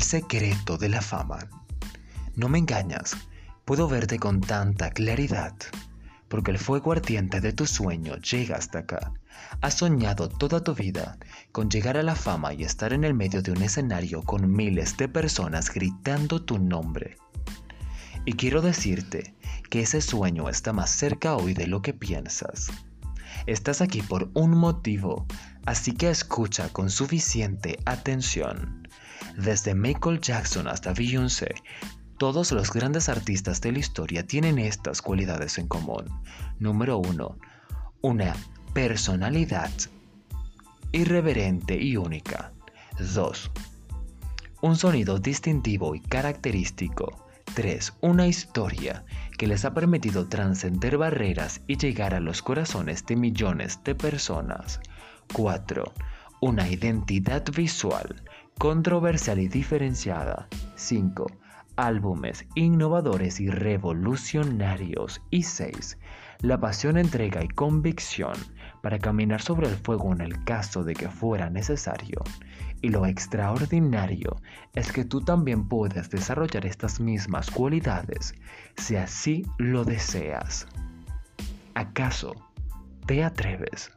secreto de la fama. No me engañas, puedo verte con tanta claridad, porque el fuego ardiente de tu sueño llega hasta acá. Has soñado toda tu vida con llegar a la fama y estar en el medio de un escenario con miles de personas gritando tu nombre. Y quiero decirte que ese sueño está más cerca hoy de lo que piensas. Estás aquí por un motivo, así que escucha con suficiente atención. Desde Michael Jackson hasta Beyoncé, todos los grandes artistas de la historia tienen estas cualidades en común. Número 1. Una personalidad irreverente y única. 2. Un sonido distintivo y característico. 3. Una historia que les ha permitido trascender barreras y llegar a los corazones de millones de personas. 4. Una identidad visual, controversial y diferenciada. 5. Álbumes innovadores y revolucionarios. Y 6. La pasión, entrega y convicción para caminar sobre el fuego en el caso de que fuera necesario. Y lo extraordinario es que tú también puedes desarrollar estas mismas cualidades si así lo deseas. ¿Acaso te atreves?